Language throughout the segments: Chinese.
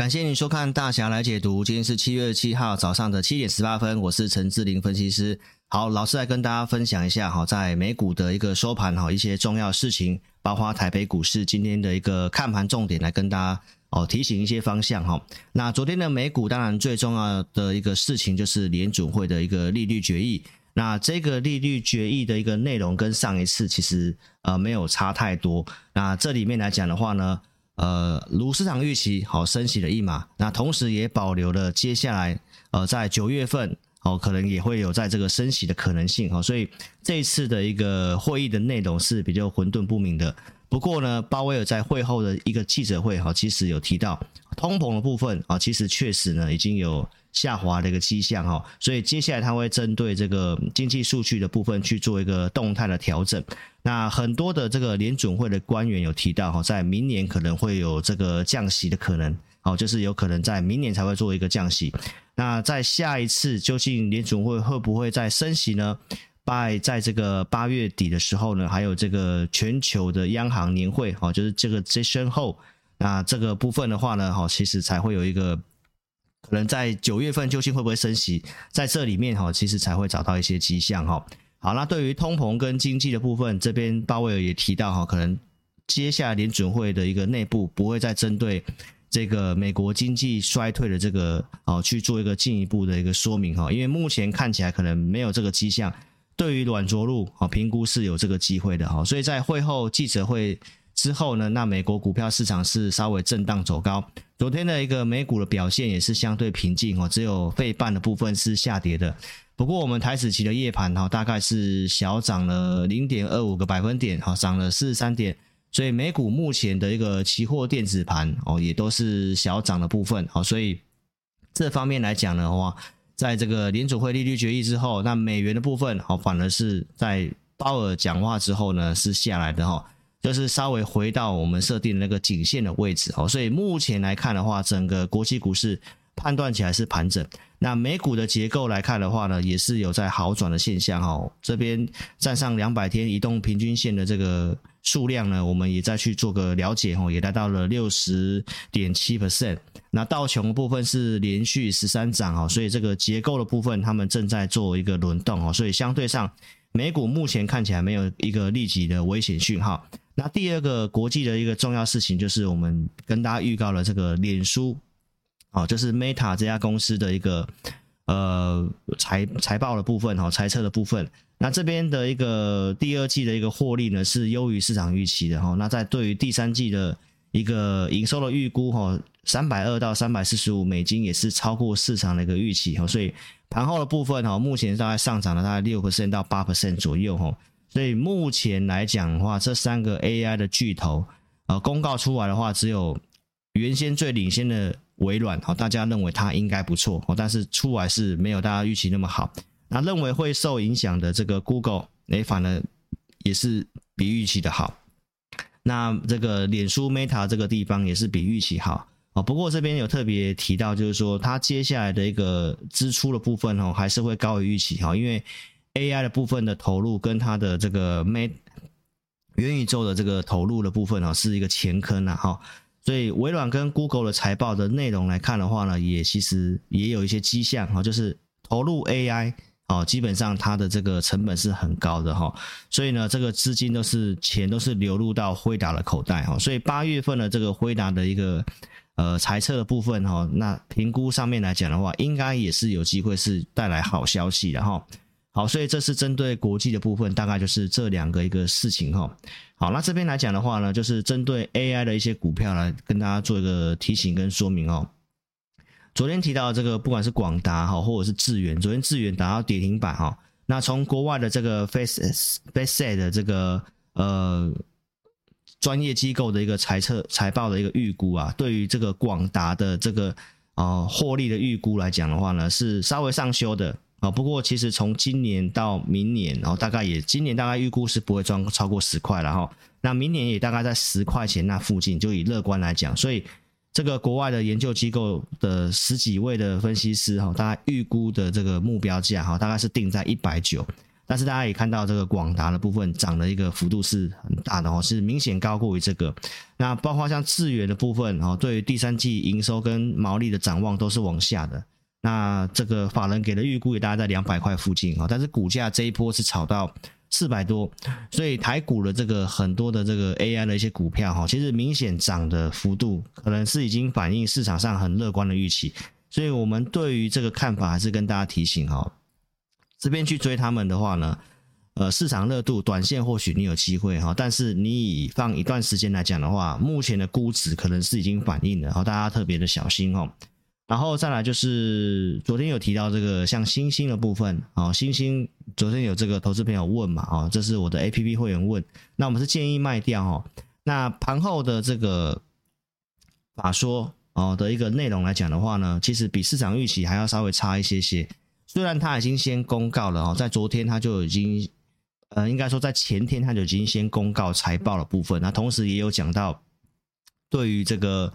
感谢您收看大侠来解读。今天是七月七号早上的七点十八分，我是陈志霖分析师。好，老师来跟大家分享一下哈，在美股的一个收盘哈，一些重要事情，包括台北股市今天的一个看盘重点，来跟大家哦提醒一些方向哈。那昨天的美股，当然最重要的一个事情就是联准会的一个利率决议。那这个利率决议的一个内容跟上一次其实呃没有差太多。那这里面来讲的话呢，呃，如市场预期，好升息了一码，那同时也保留了接下来，呃，在九月份，哦，可能也会有在这个升息的可能性，哈，所以这一次的一个会议的内容是比较混沌不明的。不过呢，鲍威尔在会后的一个记者会，哈，其实有提到通膨的部分，啊，其实确实呢已经有。下滑的一个迹象哈，所以接下来他会针对这个经济数据的部分去做一个动态的调整。那很多的这个联准会的官员有提到哈，在明年可能会有这个降息的可能，好，就是有可能在明年才会做一个降息。那在下一次究竟联准会会不会再升息呢？拜在这个八月底的时候呢，还有这个全球的央行年会，哦，就是这个这身后，那这个部分的话呢，哈，其实才会有一个。可能在九月份究竟会不会升息，在这里面哈，其实才会找到一些迹象哈。好，那对于通膨跟经济的部分，这边鲍威尔也提到哈，可能接下来联准会的一个内部不会再针对这个美国经济衰退的这个哦去做一个进一步的一个说明哈，因为目前看起来可能没有这个迹象。对于软着陆啊，评估是有这个机会的哈，所以在会后记者会之后呢，那美国股票市场是稍微震荡走高。昨天的一个美股的表现也是相对平静哦，只有费半的部分是下跌的。不过我们台指期的夜盘哈，大概是小涨了零点二五个百分点，哈，涨了四十三点。所以美股目前的一个期货电子盘哦，也都是小涨的部分。好，所以这方面来讲的话，在这个联储会利率决议之后，那美元的部分好，反而是在鲍尔讲话之后呢，是下来的哈。就是稍微回到我们设定的那个颈线的位置哦，所以目前来看的话，整个国际股市判断起来是盘整。那美股的结构来看的话呢，也是有在好转的现象哦。这边站上两百天移动平均线的这个数量呢，我们也再去做个了解哦，也来到了六十点七 percent。那道琼部分是连续十三涨哦，所以这个结构的部分他们正在做一个轮动哦，所以相对上美股目前看起来没有一个立即的危险讯号。那第二个国际的一个重要事情，就是我们跟大家预告了这个脸书，哦，就是 Meta 这家公司的一个呃财财报的部分，哈，财测的部分。那这边的一个第二季的一个获利呢，是优于市场预期的，哈。那在对于第三季的一个营收的预估，哈，三百二到三百四十五美金也是超过市场的一个预期，哈。所以盘后的部分，哈，目前大概上涨了大概六 percent 到八 percent 左右，哈。所以目前来讲的话，这三个 AI 的巨头，呃，公告出来的话，只有原先最领先的微软，大家认为它应该不错，但是出来是没有大家预期那么好。那认为会受影响的这个 Google，哎，反而也是比预期的好。那这个脸书 Meta 这个地方也是比预期好。不过这边有特别提到，就是说它接下来的一个支出的部分哦，还是会高于预期哈，因为。AI 的部分的投入跟它的这个 Meta 元宇宙的这个投入的部分啊，是一个前坑呐哈，所以微软跟 Google 的财报的内容来看的话呢，也其实也有一些迹象哈，就是投入 AI 啊，基本上它的这个成本是很高的哈，所以呢，这个资金都是钱都是流入到辉达的口袋哈，所以八月份的这个辉达的一个呃财测的部分哈，那评估上面来讲的话，应该也是有机会是带来好消息的哈。好，所以这是针对国际的部分，大概就是这两个一个事情哈。好，那这边来讲的话呢，就是针对 AI 的一些股票来跟大家做一个提醒跟说明哦。昨天提到这个，不管是广达哈，或者是智原，昨天智原达到跌停板哈。那从国外的这个 FactSet 的这个呃专业机构的一个财测财报的一个预估啊，对于这个广达的这个呃获利的预估来讲的话呢，是稍微上修的。啊，不过其实从今年到明年，然后大概也今年大概预估是不会赚超过十块了哈。那明年也大概在十块钱那附近，就以乐观来讲，所以这个国外的研究机构的十几位的分析师哈，大概预估的这个目标价哈，大概是定在一百九。但是大家也看到这个广达的部分涨的一个幅度是很大的哦，是明显高过于这个。那包括像智原的部分哦，对于第三季营收跟毛利的展望都是往下的。那这个法人给的预估也大概在两百块附近啊，但是股价这一波是炒到四百多，所以台股的这个很多的这个 AI 的一些股票哈，其实明显涨的幅度可能是已经反映市场上很乐观的预期。所以我们对于这个看法还是跟大家提醒哈。这边去追他们的话呢，呃，市场热度短线或许你有机会哈，但是你以放一段时间来讲的话，目前的估值可能是已经反映了，好，大家特别的小心哦。然后再来就是昨天有提到这个像星星的部分啊，星星昨天有这个投资朋友问嘛，啊，这是我的 APP 会员问，那我们是建议卖掉哦。那盘后的这个法说哦的一个内容来讲的话呢，其实比市场预期还要稍微差一些些。虽然他已经先公告了哦，在昨天他就已经，呃，应该说在前天他就已经先公告财报的部分，那同时也有讲到，对于这个，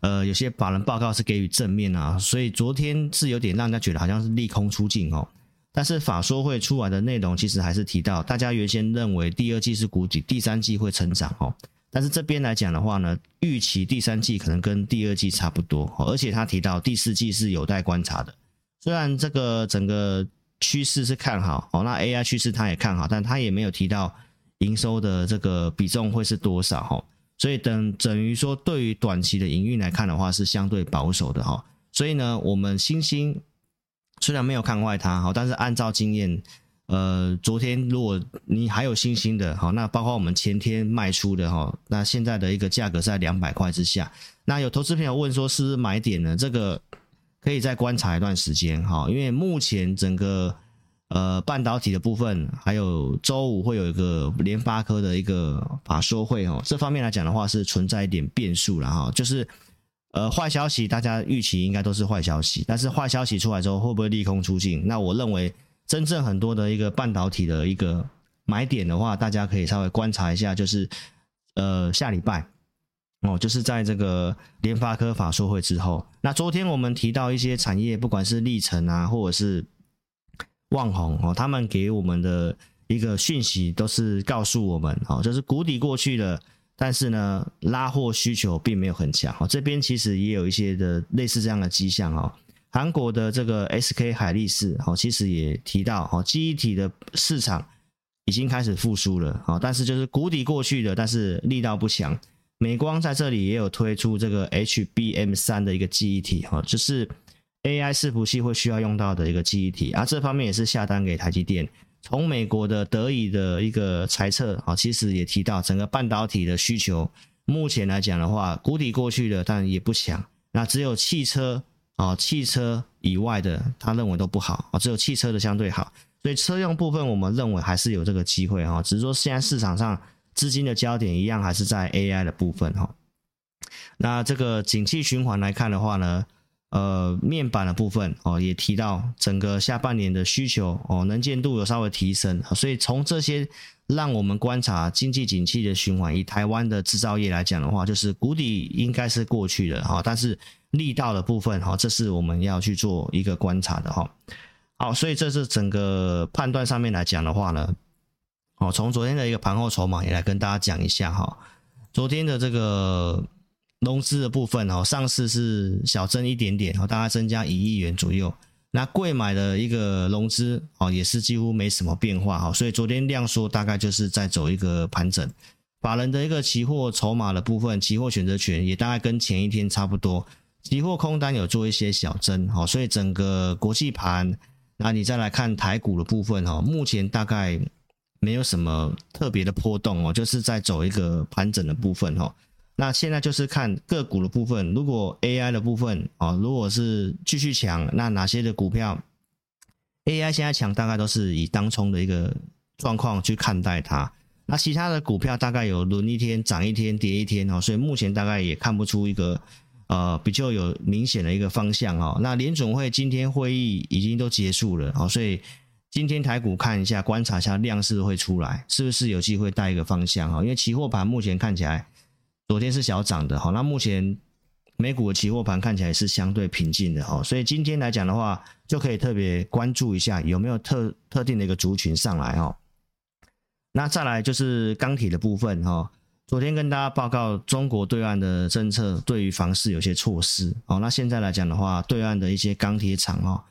呃，有些法人报告是给予正面啊，所以昨天是有点让人家觉得好像是利空出尽哦。但是法说会出来的内容其实还是提到，大家原先认为第二季是谷底，第三季会成长哦。但是这边来讲的话呢，预期第三季可能跟第二季差不多，而且他提到第四季是有待观察的。虽然这个整个趋势是看好哦，那 AI 趋势他也看好，但他也没有提到营收的这个比重会是多少哈，所以等等于说对于短期的营运来看的话是相对保守的哈，所以呢，我们星星虽然没有看坏它哈，但是按照经验，呃，昨天如果你还有星星的哈，那包括我们前天卖出的哈，那现在的一个价格在两百块之下，那有投资朋友问说是不是买点呢？这个。可以再观察一段时间哈，因为目前整个呃半导体的部分，还有周五会有一个联发科的一个法说会哦，这方面来讲的话是存在一点变数了哈，就是呃坏消息大家预期应该都是坏消息，但是坏消息出来之后会不会利空出尽？那我认为真正很多的一个半导体的一个买点的话，大家可以稍微观察一下，就是呃下礼拜。哦，就是在这个联发科法说会之后，那昨天我们提到一些产业，不管是力成啊，或者是旺宏哦，他们给我们的一个讯息都是告诉我们，哦，就是谷底过去了，但是呢，拉货需求并没有很强。哦，这边其实也有一些的类似这样的迹象哦。韩国的这个 SK 海力士哦，其实也提到哦，记忆体的市场已经开始复苏了，哦，但是就是谷底过去了，但是力道不强。美光在这里也有推出这个 HBM 三的一个记忆体哈，就是 AI 伺服器会需要用到的一个记忆体啊，这方面也是下单给台积电。从美国的德仪的一个猜测啊，其实也提到整个半导体的需求，目前来讲的话，谷底过去了，但也不强。那只有汽车啊，汽车以外的，他认为都不好啊，只有汽车的相对好。所以车用部分，我们认为还是有这个机会哈，只是说现在市场上。资金的焦点一样还是在 AI 的部分哈。那这个景气循环来看的话呢，呃，面板的部分哦也提到整个下半年的需求哦能见度有稍微提升，所以从这些让我们观察经济景气的循环，以台湾的制造业来讲的话，就是谷底应该是过去了哈，但是力道的部分哈，这是我们要去做一个观察的哈。好，所以这是整个判断上面来讲的话呢。哦，从昨天的一个盘后筹码也来跟大家讲一下哈。昨天的这个融资的部分哦，上市是小增一点点，大概增加一亿元左右。那贵买的一个融资哦，也是几乎没什么变化哈。所以昨天量缩大概就是在走一个盘整。法人的一个期货筹码的部分，期货选择权也大概跟前一天差不多。期货空单有做一些小增，好，所以整个国际盘，那你再来看台股的部分哈，目前大概。没有什么特别的波动哦，就是在走一个盘整的部分哦。那现在就是看个股的部分，如果 AI 的部分哦，如果是继续强，那哪些的股票 AI 现在强，大概都是以当冲的一个状况去看待它。那其他的股票大概有轮一天涨一天跌一天哦，所以目前大概也看不出一个呃比较有明显的一个方向哦。那联总会今天会议已经都结束了哦，所以。今天台股看一下，观察一下量是会出来，是不是有机会带一个方向哈？因为期货盘目前看起来，昨天是小涨的哈，那目前美股的期货盘看起来是相对平静的哈，所以今天来讲的话，就可以特别关注一下有没有特特定的一个族群上来哈。那再来就是钢铁的部分哈，昨天跟大家报告中国对岸的政策对于房市有些措施哦，那现在来讲的话，对岸的一些钢铁厂哦，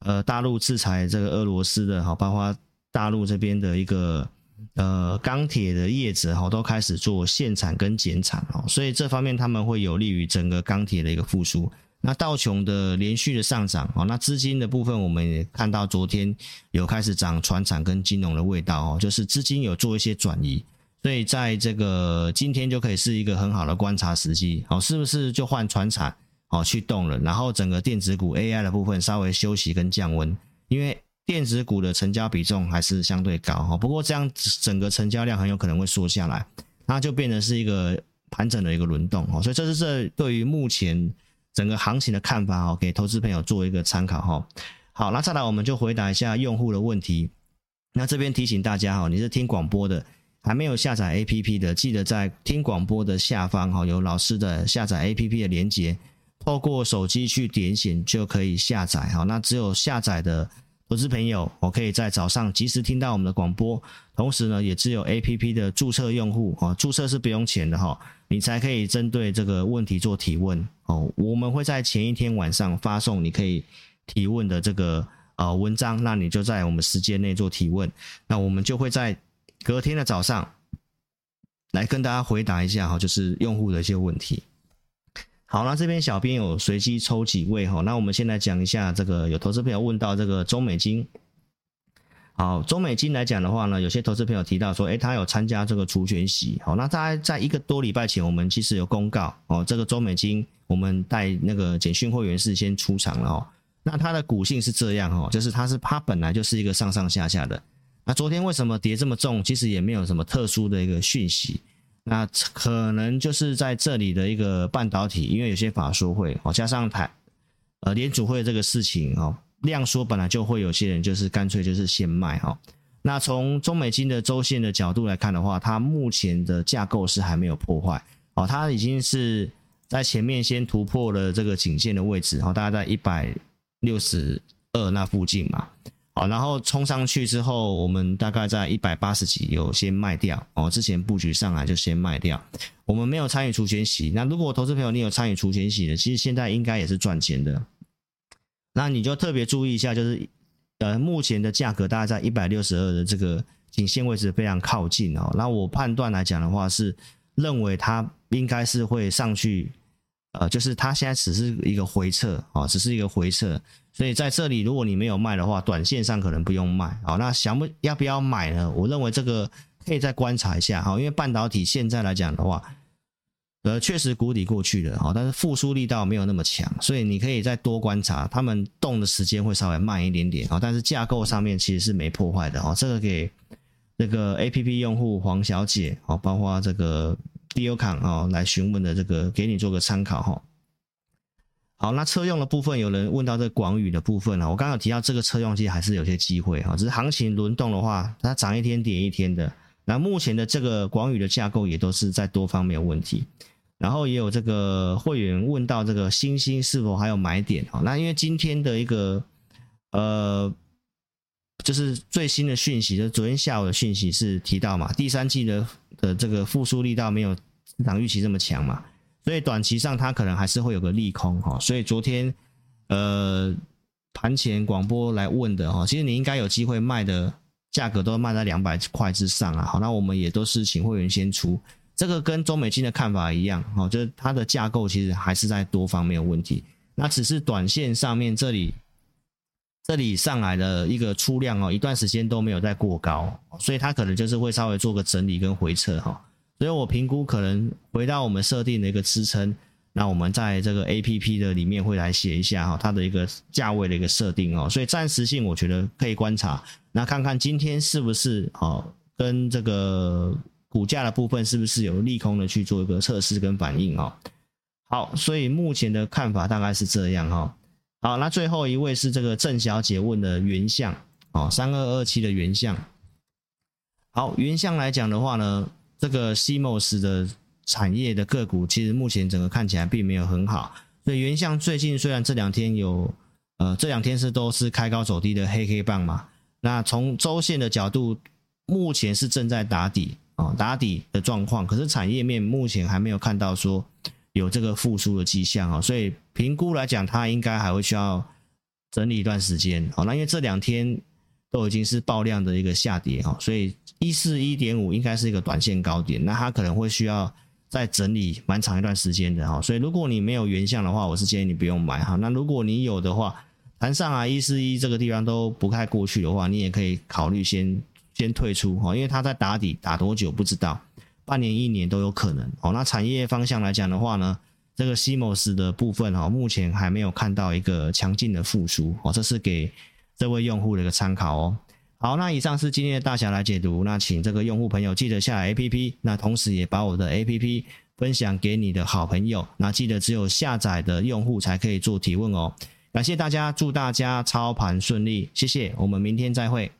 呃，大陆制裁这个俄罗斯的哈，包括大陆这边的一个。呃，钢铁的业者哈都开始做限产跟减产哦，所以这方面他们会有利于整个钢铁的一个复苏。那道琼的连续的上涨哦，那资金的部分我们也看到昨天有开始涨传产跟金融的味道哦，就是资金有做一些转移，所以在这个今天就可以是一个很好的观察时机哦，是不是就换传产哦去动了，然后整个电子股 AI 的部分稍微休息跟降温，因为。电子股的成交比重还是相对高哈，不过这样整个成交量很有可能会缩下来，那就变成是一个盘整的一个轮动哈，所以这是这对于目前整个行情的看法哈，给投资朋友做一个参考哈。好，那再来我们就回答一下用户的问题。那这边提醒大家哈，你是听广播的，还没有下载 APP 的，记得在听广播的下方哈，有老师的下载 APP 的连接，透过手机去点选就可以下载哈。那只有下载的。投资朋友，我可以在早上及时听到我们的广播，同时呢，也只有 APP 的注册用户哦，注册是不用钱的哈，你才可以针对这个问题做提问哦。我们会在前一天晚上发送你可以提问的这个呃文章，那你就在我们时间内做提问，那我们就会在隔天的早上来跟大家回答一下哈，就是用户的一些问题。好，那这边小编有随机抽几位哈，那我们先来讲一下这个有投资朋友问到这个中美金。好，中美金来讲的话呢，有些投资朋友提到说，诶，他有参加这个除权息。好，那大概在一个多礼拜前，我们其实有公告哦，这个中美金我们带那个简讯会员是先出场了哦。那它的股性是这样哦，就是它是它本来就是一个上上下下的。那昨天为什么跌这么重？其实也没有什么特殊的一个讯息。那可能就是在这里的一个半导体，因为有些法说会哦，加上台呃联储会这个事情哦，量缩本来就会有些人就是干脆就是先卖哦。那从中美金的周线的角度来看的话，它目前的架构是还没有破坏哦，它已经是在前面先突破了这个颈线的位置，哦，大概在一百六十二那附近嘛。好，然后冲上去之后，我们大概在一百八十几有先卖掉哦。之前布局上来就先卖掉，我们没有参与除权息。那如果投资朋友你有参与除权息的，其实现在应该也是赚钱的。那你就特别注意一下，就是呃目前的价格大概在一百六十二的这个颈线位置非常靠近哦。那我判断来讲的话，是认为它应该是会上去。呃，就是它现在只是一个回撤啊，只是一个回撤，所以在这里如果你没有卖的话，短线上可能不用卖。好，那想不要不要买呢？我认为这个可以再观察一下哈，因为半导体现在来讲的话，呃，确实谷底过去了哈，但是复苏力道没有那么强，所以你可以再多观察，他们动的时间会稍微慢一点点啊，但是架构上面其实是没破坏的哦。这个给这个 APP 用户黄小姐哦，包括这个。第二康啊，来询问的这个，给你做个参考哈。好，那车用的部分，有人问到这个广宇的部分啊，我刚刚提到这个车用其实还是有些机会哈，只是行情轮动的话，它涨一天跌一天的。那目前的这个广宇的架构也都是在多方面有问题。然后也有这个会员问到这个星星是否还有买点啊？那因为今天的一个呃。就是最新的讯息，就是昨天下午的讯息是提到嘛，第三季的的这个复苏力道没有市场预期这么强嘛，所以短期上它可能还是会有个利空哈。所以昨天呃盘前广播来问的哈，其实你应该有机会卖的价格都卖在两百块之上啊。好，那我们也都是请会员先出，这个跟中美金的看法一样，哈，就是它的架构其实还是在多方面有问题，那只是短线上面这里。这里上来的一个出量哦，一段时间都没有再过高，所以它可能就是会稍微做个整理跟回撤哈，所以我评估可能回到我们设定的一个支撑，那我们在这个 APP 的里面会来写一下哈，它的一个价位的一个设定哦，所以暂时性我觉得可以观察，那看看今天是不是哦跟这个股价的部分是不是有利空的去做一个测试跟反应哦，好，所以目前的看法大概是这样哈。好，那最后一位是这个郑小姐问的原相哦，三二二七的原相。好，原相来讲的话呢，这个 CMOS 的产业的个股，其实目前整个看起来并没有很好。所以原相最近虽然这两天有，呃，这两天是都是开高走低的黑黑棒嘛，那从周线的角度，目前是正在打底啊、哦，打底的状况。可是产业面目前还没有看到说有这个复苏的迹象啊、哦，所以评估来讲，它应该还会需要整理一段时间。好、哦，那因为这两天。都已经是爆量的一个下跌哈，所以一四一点五应该是一个短线高点，那它可能会需要再整理蛮长一段时间的哈，所以如果你没有原相的话，我是建议你不用买哈。那如果你有的话，盘上啊一四一这个地方都不太过去的话，你也可以考虑先先退出哈，因为它在打底打多久不知道，半年一年都有可能哦。那产业方向来讲的话呢，这个 CMOS 的部分哈，目前还没有看到一个强劲的复苏哦，这是给。这位用户的一个参考哦。好，那以上是今天的大侠来解读。那请这个用户朋友记得下载 APP，那同时也把我的 APP 分享给你的好朋友。那记得只有下载的用户才可以做提问哦。感谢大家，祝大家操盘顺利，谢谢，我们明天再会。